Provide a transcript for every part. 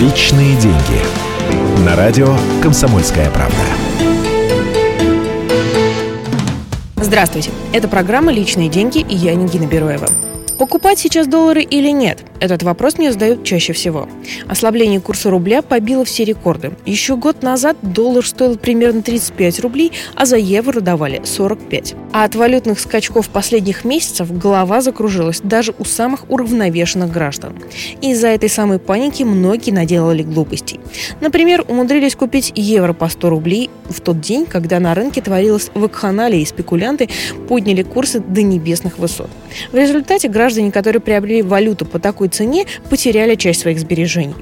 Личные деньги. На радио «Комсомольская правда». Здравствуйте. Это программа «Личные деньги» и я, Нигина Бероева. Покупать сейчас доллары или нет? Этот вопрос мне задают чаще всего. Ослабление курса рубля побило все рекорды. Еще год назад доллар стоил примерно 35 рублей, а за евро давали 45. А от валютных скачков последних месяцев голова закружилась даже у самых уравновешенных граждан. Из-за этой самой паники многие наделали глупостей. Например, умудрились купить евро по 100 рублей в тот день, когда на рынке творилось вакханалия и спекулянты подняли курсы до небесных высот. В результате граждане, которые приобрели валюту по такой цене, потеряли часть своих сбережений.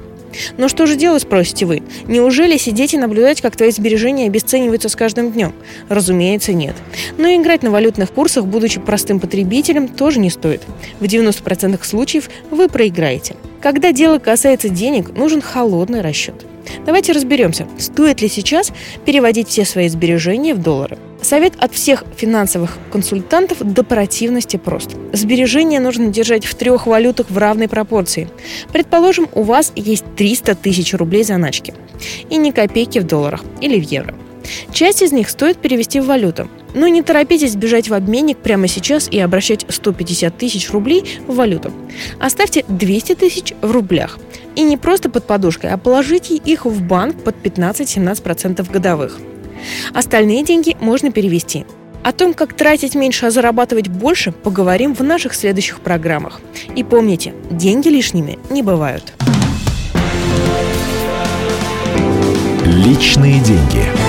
Но что же делать, спросите вы? Неужели сидеть и наблюдать, как твои сбережения обесцениваются с каждым днем? Разумеется, нет. Но играть на валютных курсах, будучи простым потребителем, тоже не стоит. В 90% случаев вы проиграете. Когда дело касается денег, нужен холодный расчет. Давайте разберемся, стоит ли сейчас переводить все свои сбережения в доллары. Совет от всех финансовых консультантов до противности прост. Сбережения нужно держать в трех валютах в равной пропорции. Предположим, у вас есть 300 тысяч рублей заначки и ни копейки в долларах или в евро. Часть из них стоит перевести в валюту. Но не торопитесь бежать в обменник прямо сейчас и обращать 150 тысяч рублей в валюту. Оставьте 200 тысяч в рублях. И не просто под подушкой, а положите их в банк под 15-17% годовых. Остальные деньги можно перевести. О том, как тратить меньше, а зарабатывать больше, поговорим в наших следующих программах. И помните, деньги лишними не бывают. Личные деньги.